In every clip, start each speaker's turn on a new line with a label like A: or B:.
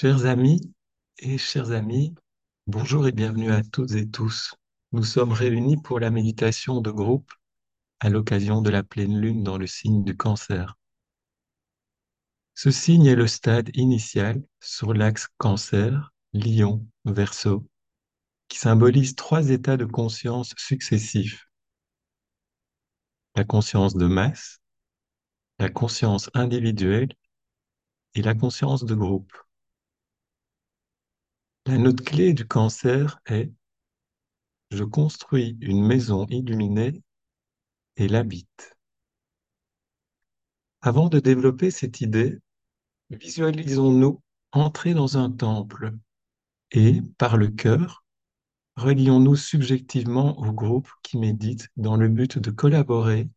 A: Chers amis et chères amies, bonjour et bienvenue à toutes et tous. Nous sommes réunis pour la méditation de groupe à l'occasion de la pleine lune dans le signe du cancer. Ce signe est le stade initial sur l'axe cancer, lion, verso, qui symbolise trois états de conscience successifs. La conscience de masse, la conscience individuelle et la conscience de groupe. La note clé du cancer est Je construis une maison illuminée et l'habite. Avant de développer cette idée, visualisons-nous entrer dans un temple et, par le cœur, relions-nous subjectivement au groupe qui médite dans le but de collaborer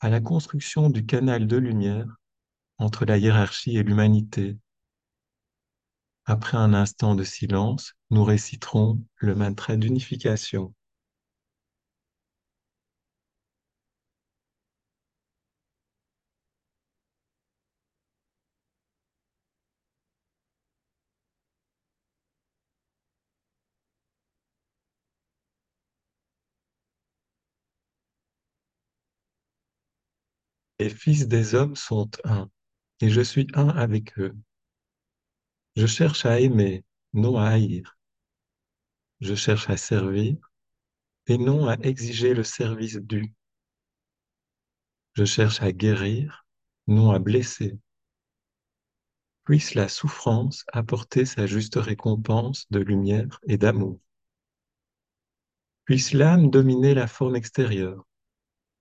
A: à la construction du canal de lumière entre la hiérarchie et l'humanité. Après un instant de silence, nous réciterons le mantra d'unification. Les fils des hommes sont un, et je suis un avec eux. Je cherche à aimer, non à haïr. Je cherche à servir et non à exiger le service dû. Je cherche à guérir, non à blesser. Puisse la souffrance apporter sa juste récompense de lumière et d'amour. Puisse l'âme dominer la forme extérieure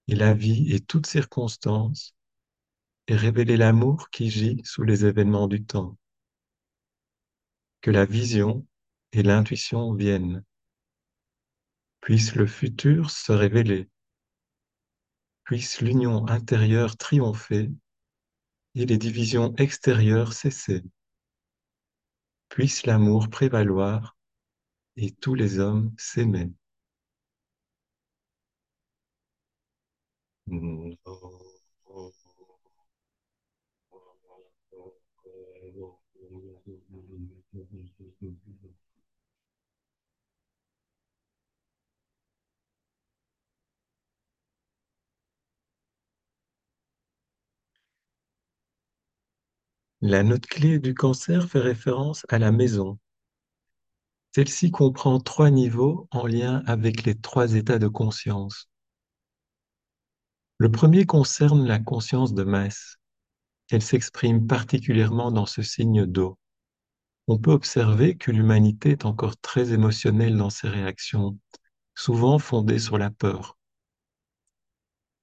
A: et la vie et toutes circonstances et révéler l'amour qui gît sous les événements du temps que la vision et l'intuition viennent. Puisse le futur se révéler. Puisse l'union intérieure triompher et les divisions extérieures cesser. Puisse l'amour prévaloir et tous les hommes s'aimer. La note clé du cancer fait référence à la maison. Celle-ci comprend trois niveaux en lien avec les trois états de conscience. Le premier concerne la conscience de masse. Elle s'exprime particulièrement dans ce signe d'eau. On peut observer que l'humanité est encore très émotionnelle dans ses réactions, souvent fondées sur la peur.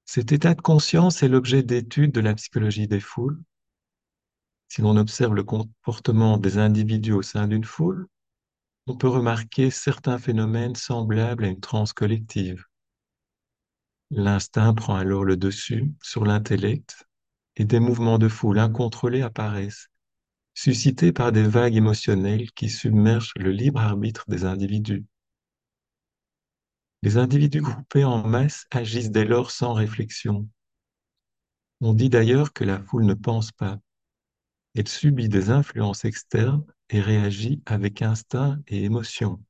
A: Cet état de conscience est l'objet d'études de la psychologie des foules. Si l'on observe le comportement des individus au sein d'une foule, on peut remarquer certains phénomènes semblables à une transe collective. L'instinct prend alors le dessus sur l'intellect et des mouvements de foule incontrôlés apparaissent, suscités par des vagues émotionnelles qui submergent le libre arbitre des individus. Les individus groupés en masse agissent dès lors sans réflexion. On dit d'ailleurs que la foule ne pense pas. Elle subit des influences externes et réagit avec instinct et émotion.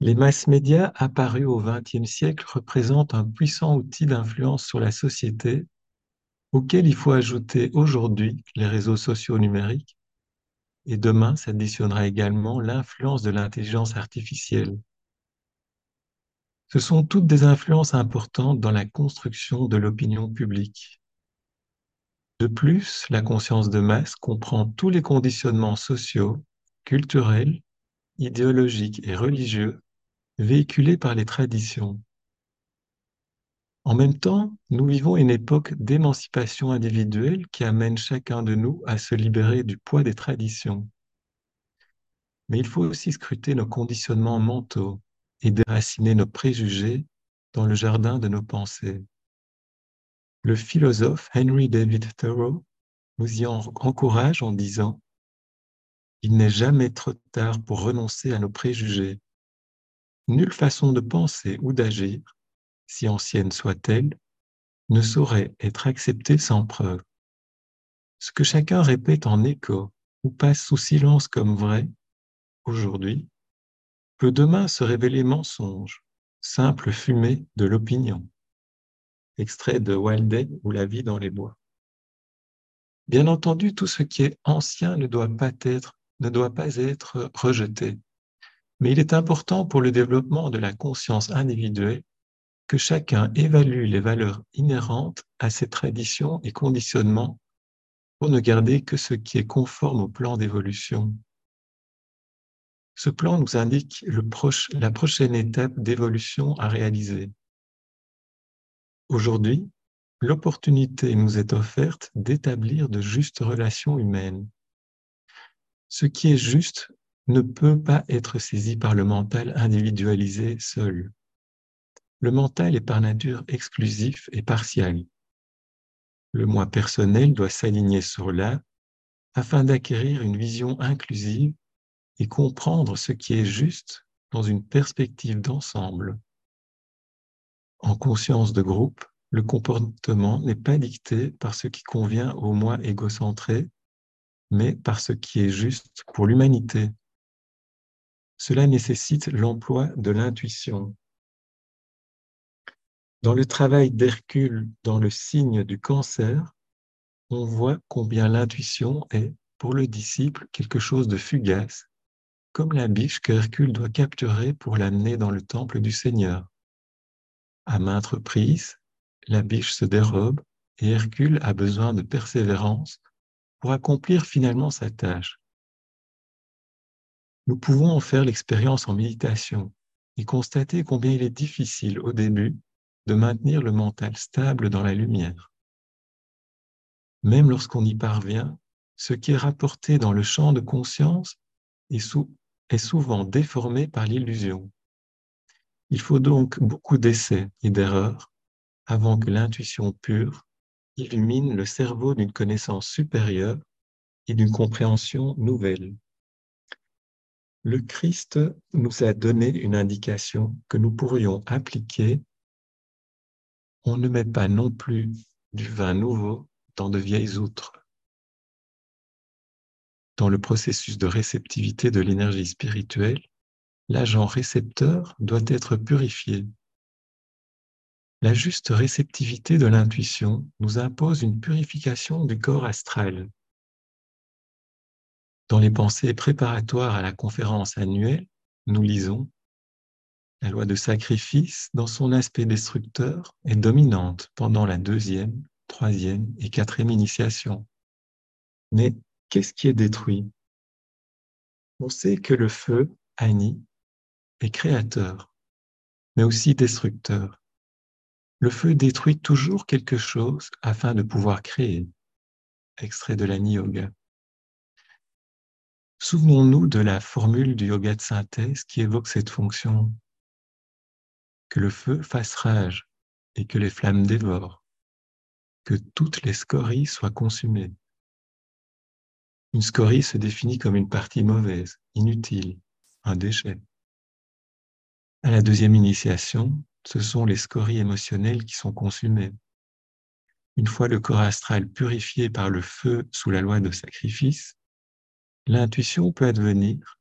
A: Les masses médias apparus au XXe siècle représentent un puissant outil d'influence sur la société auquel il faut ajouter aujourd'hui les réseaux sociaux numériques et demain s'additionnera également l'influence de l'intelligence artificielle. Ce sont toutes des influences importantes dans la construction de l'opinion publique. De plus, la conscience de masse comprend tous les conditionnements sociaux, culturels, idéologiques et religieux véhiculés par les traditions. En même temps, nous vivons une époque d'émancipation individuelle qui amène chacun de nous à se libérer du poids des traditions. Mais il faut aussi scruter nos conditionnements mentaux et déraciner nos préjugés dans le jardin de nos pensées. Le philosophe Henry David Thoreau nous y encourage en disant Il n'est jamais trop tard pour renoncer à nos préjugés. Nulle façon de penser ou d'agir, si ancienne soit-elle, ne saurait être acceptée sans preuve. Ce que chacun répète en écho ou passe sous silence comme vrai aujourd'hui, peut demain se révéler mensonge, simple fumée de l'opinion. Extrait de Wilde ou La vie dans les bois. Bien entendu, tout ce qui est ancien ne doit pas être, rejeté. Mais il est important pour le développement de la conscience individuelle que chacun évalue les valeurs inhérentes à ses traditions et conditionnements pour ne garder que ce qui est conforme au plan d'évolution. Ce plan nous indique la prochaine étape d'évolution à réaliser. Aujourd'hui, l'opportunité nous est offerte d'établir de justes relations humaines. Ce qui est juste ne peut pas être saisi par le mental individualisé seul le mental est par nature exclusif et partial. Le moi personnel doit s'aligner sur là afin d'acquérir une vision inclusive et comprendre ce qui est juste dans une perspective d'ensemble. En conscience de groupe, le comportement n'est pas dicté par ce qui convient au moi égocentré, mais par ce qui est juste pour l'humanité. Cela nécessite l'emploi de l'intuition, dans le travail d'Hercule dans le signe du cancer, on voit combien l'intuition est, pour le disciple, quelque chose de fugace, comme la biche qu'Hercule doit capturer pour l'amener dans le temple du Seigneur. À maintes reprises, la biche se dérobe et Hercule a besoin de persévérance pour accomplir finalement sa tâche. Nous pouvons en faire l'expérience en méditation et constater combien il est difficile au début de maintenir le mental stable dans la lumière. Même lorsqu'on y parvient, ce qui est rapporté dans le champ de conscience est, est souvent déformé par l'illusion. Il faut donc beaucoup d'essais et d'erreurs avant que l'intuition pure illumine le cerveau d'une connaissance supérieure et d'une compréhension nouvelle. Le Christ nous a donné une indication que nous pourrions appliquer on ne met pas non plus du vin nouveau dans de vieilles outres. Dans le processus de réceptivité de l'énergie spirituelle, l'agent récepteur doit être purifié. La juste réceptivité de l'intuition nous impose une purification du corps astral. Dans les pensées préparatoires à la conférence annuelle, nous lisons la loi de sacrifice, dans son aspect destructeur, est dominante pendant la deuxième, troisième et quatrième initiation. Mais qu'est-ce qui est détruit? On sait que le feu, Annie, est créateur, mais aussi destructeur. Le feu détruit toujours quelque chose afin de pouvoir créer. Extrait de l'Ani Yoga. Souvenons-nous de la formule du yoga de synthèse qui évoque cette fonction que le feu fasse rage et que les flammes dévorent, que toutes les scories soient consumées. Une scorie se définit comme une partie mauvaise, inutile, un déchet. À la deuxième initiation, ce sont les scories émotionnelles qui sont consumées. Une fois le corps astral purifié par le feu sous la loi de sacrifice, l'intuition peut advenir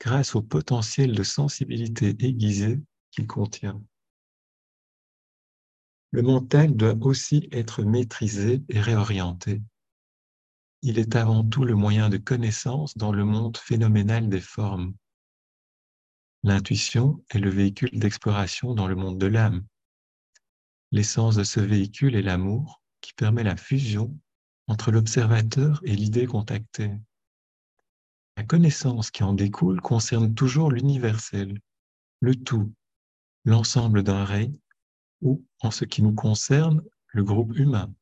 A: grâce au potentiel de sensibilité aiguisée qu'il contient. Le mental doit aussi être maîtrisé et réorienté. Il est avant tout le moyen de connaissance dans le monde phénoménal des formes. L'intuition est le véhicule d'exploration dans le monde de l'âme. L'essence de ce véhicule est l'amour qui permet la fusion entre l'observateur et l'idée contactée. La connaissance qui en découle concerne toujours l'universel, le tout, l'ensemble d'un règne ou, en ce qui nous concerne, le groupe humain.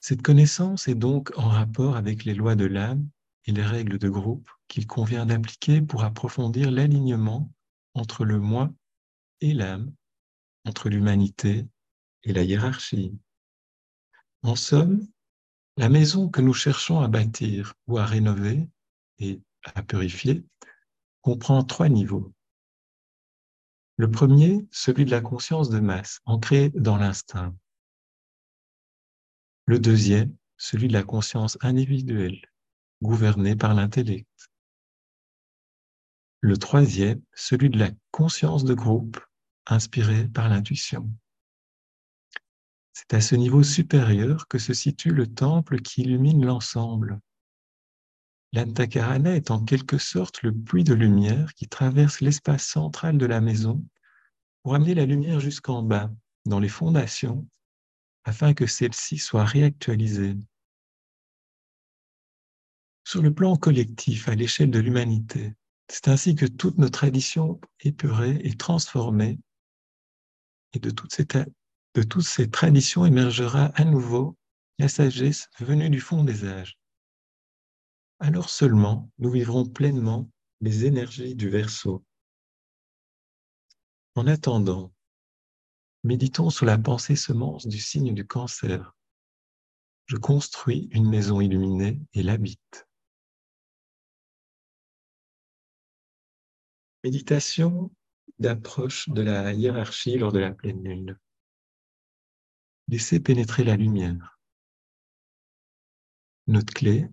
A: Cette connaissance est donc en rapport avec les lois de l'âme et les règles de groupe qu'il convient d'appliquer pour approfondir l'alignement entre le moi et l'âme, entre l'humanité et la hiérarchie. En somme, la maison que nous cherchons à bâtir ou à rénover et à purifier comprend trois niveaux. Le premier, celui de la conscience de masse, ancrée dans l'instinct. Le deuxième, celui de la conscience individuelle, gouverné par l'intellect. Le troisième, celui de la conscience de groupe, inspiré par l'intuition. C'est à ce niveau supérieur que se situe le temple qui illumine l'ensemble. L'Antakarana est en quelque sorte le puits de lumière qui traverse l'espace central de la maison pour amener la lumière jusqu'en bas, dans les fondations, afin que celle-ci soit réactualisée. Sur le plan collectif, à l'échelle de l'humanité, c'est ainsi que toute nos traditions épurées et transformées, et de toutes, ces toutes traditions émergera à nouveau la sagesse venue du fond des âges. Alors seulement nous vivrons pleinement les énergies du Verseau. En attendant, méditons sur la pensée semence du signe du cancer. Je construis une maison illuminée et l'habite. Méditation d'approche de la hiérarchie lors de la pleine lune. Laissez pénétrer la lumière. Notre clé,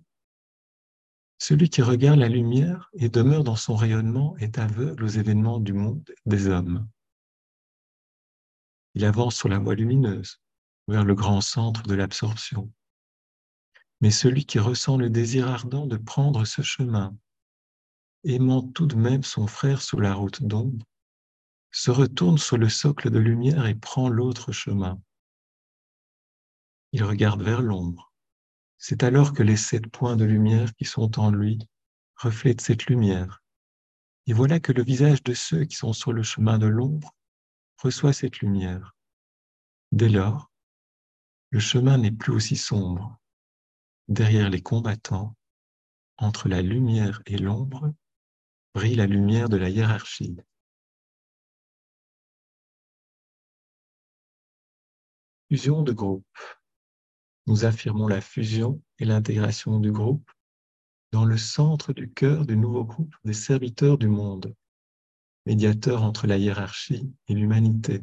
A: celui qui regarde la lumière et demeure dans son rayonnement est aveugle aux événements du monde des hommes. Il avance sur la voie lumineuse, vers le grand centre de l'absorption. Mais celui qui ressent le désir ardent de prendre ce chemin aimant tout de même son frère sous la route d'ombre, se retourne sur le socle de lumière et prend l'autre chemin. Il regarde vers l'ombre. C'est alors que les sept points de lumière qui sont en lui reflètent cette lumière. Et voilà que le visage de ceux qui sont sur le chemin de l'ombre reçoit cette lumière. Dès lors, le chemin n'est plus aussi sombre. Derrière les combattants, entre la lumière et l'ombre, brille la lumière de la hiérarchie. Fusion de groupe. Nous affirmons la fusion et l'intégration du groupe dans le centre du cœur du nouveau groupe des serviteurs du monde, médiateur entre la hiérarchie et l'humanité.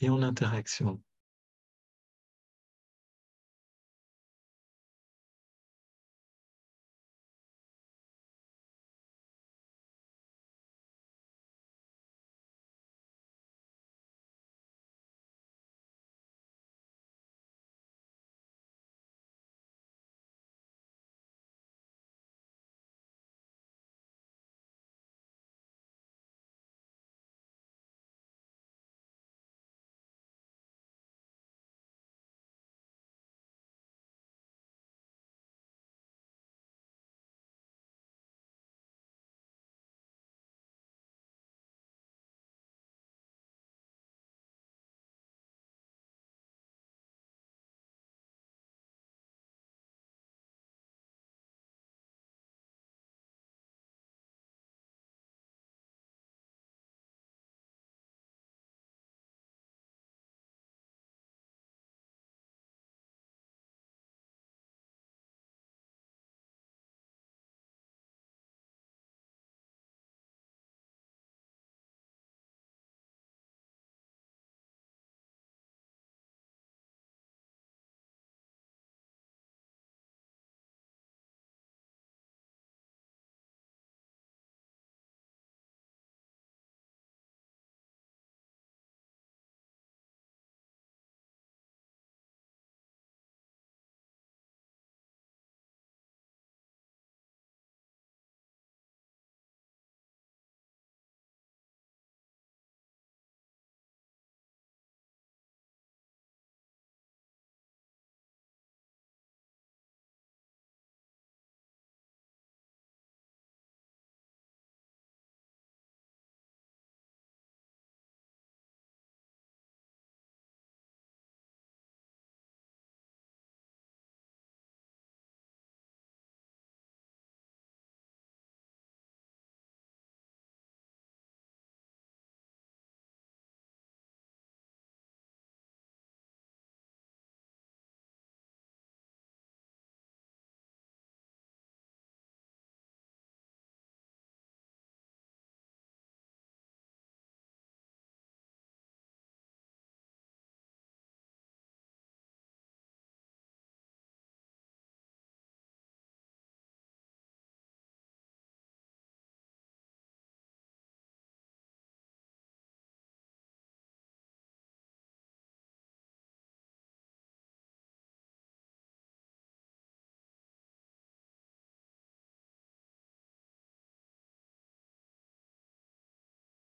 A: et en interaction.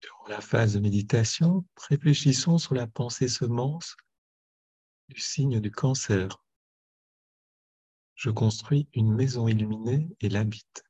A: Durant la phase de méditation, réfléchissons sur la pensée semence du signe du cancer. Je construis une maison illuminée et l'habite.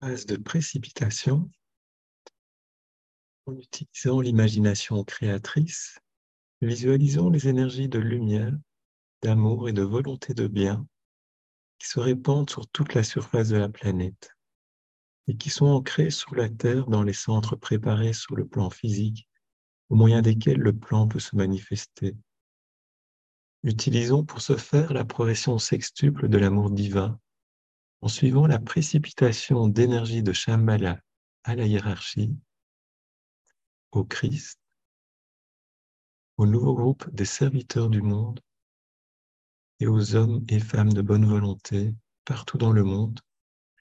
A: Phase de précipitation, en utilisant l'imagination créatrice, visualisons les énergies de lumière, d'amour et de volonté de bien qui se répandent sur toute la surface de la planète et qui sont ancrées sous la Terre dans les centres préparés sur le plan physique, au moyen desquels le plan peut se manifester. Utilisons pour ce faire la progression sextuple de l'amour divin en suivant la précipitation d'énergie de Shambhala à la hiérarchie, au Christ, au nouveau groupe des serviteurs du monde et aux hommes et femmes de bonne volonté partout dans le monde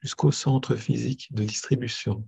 A: jusqu'au centre physique de distribution.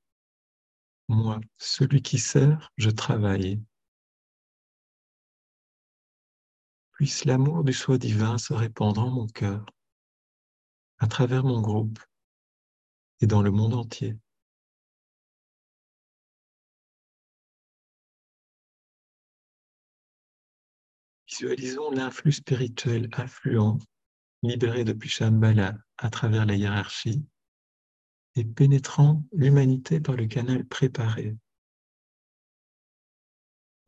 A: moi, celui qui sert, je travaille. Puisse l'amour du soi divin se répandre en mon cœur, à travers mon groupe et dans le monde entier. Visualisons l'influx spirituel affluent, libéré depuis Shambhala à travers la hiérarchie et pénétrant l'humanité par le canal préparé.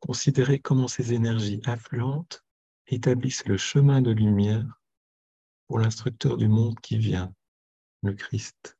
A: Considérez comment ces énergies affluentes établissent le chemin de lumière pour l'instructeur du monde qui vient, le Christ.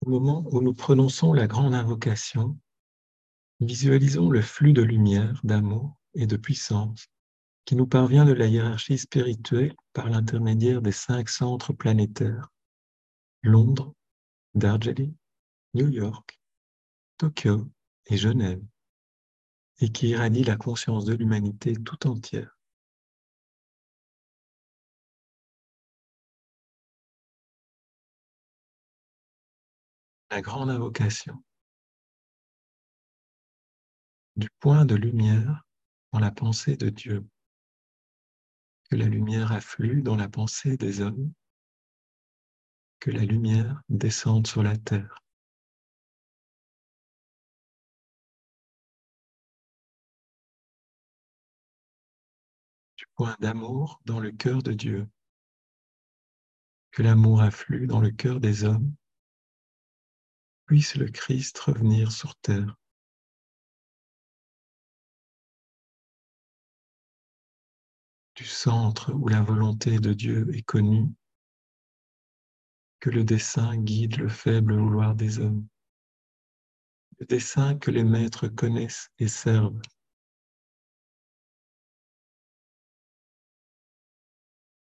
A: Au moment où nous prononçons la grande invocation, visualisons le flux de lumière, d'amour et de puissance qui nous parvient de la hiérarchie spirituelle par l'intermédiaire des cinq centres planétaires, Londres, Darjeeling, New York, Tokyo et Genève, et qui irradie la conscience de l'humanité tout entière. La grande invocation du point de lumière dans la pensée de Dieu, que la lumière afflue dans la pensée des hommes, que la lumière descende sur la terre. Du point d'amour dans le cœur de Dieu, que l'amour afflue dans le cœur des hommes, puisse le Christ revenir sur terre. Du centre où la volonté de Dieu est connue, que le dessein guide le faible vouloir des hommes, le dessein que les maîtres connaissent et servent.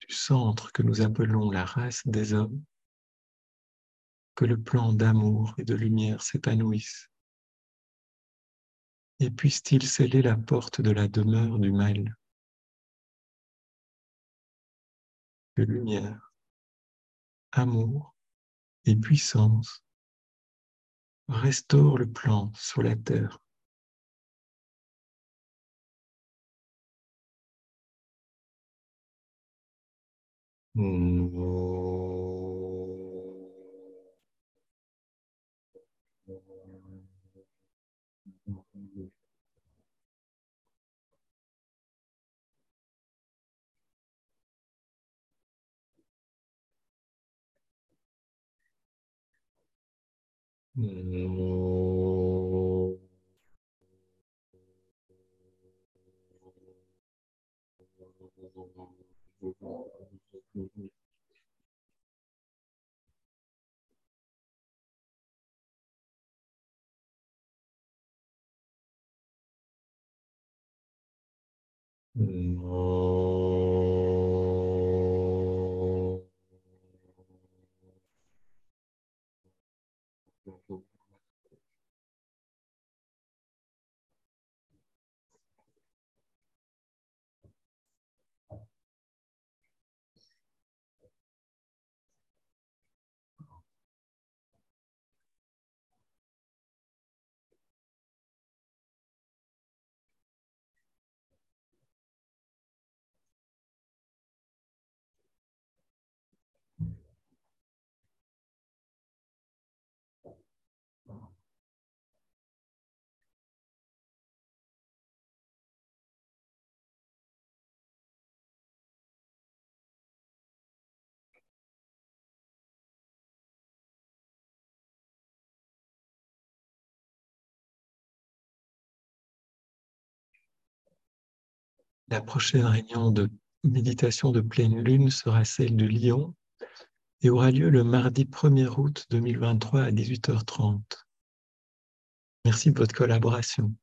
A: Du centre que nous appelons la race des hommes, que le plan d'amour et de lumière s'épanouisse. Et puisse-t-il sceller la porte de la demeure du mal Que lumière, amour et puissance restaure le plan sur la terre. 嗯、Namo La prochaine réunion de méditation de pleine lune sera celle de Lyon et aura lieu le mardi 1er août 2023 à 18h30. Merci de votre collaboration.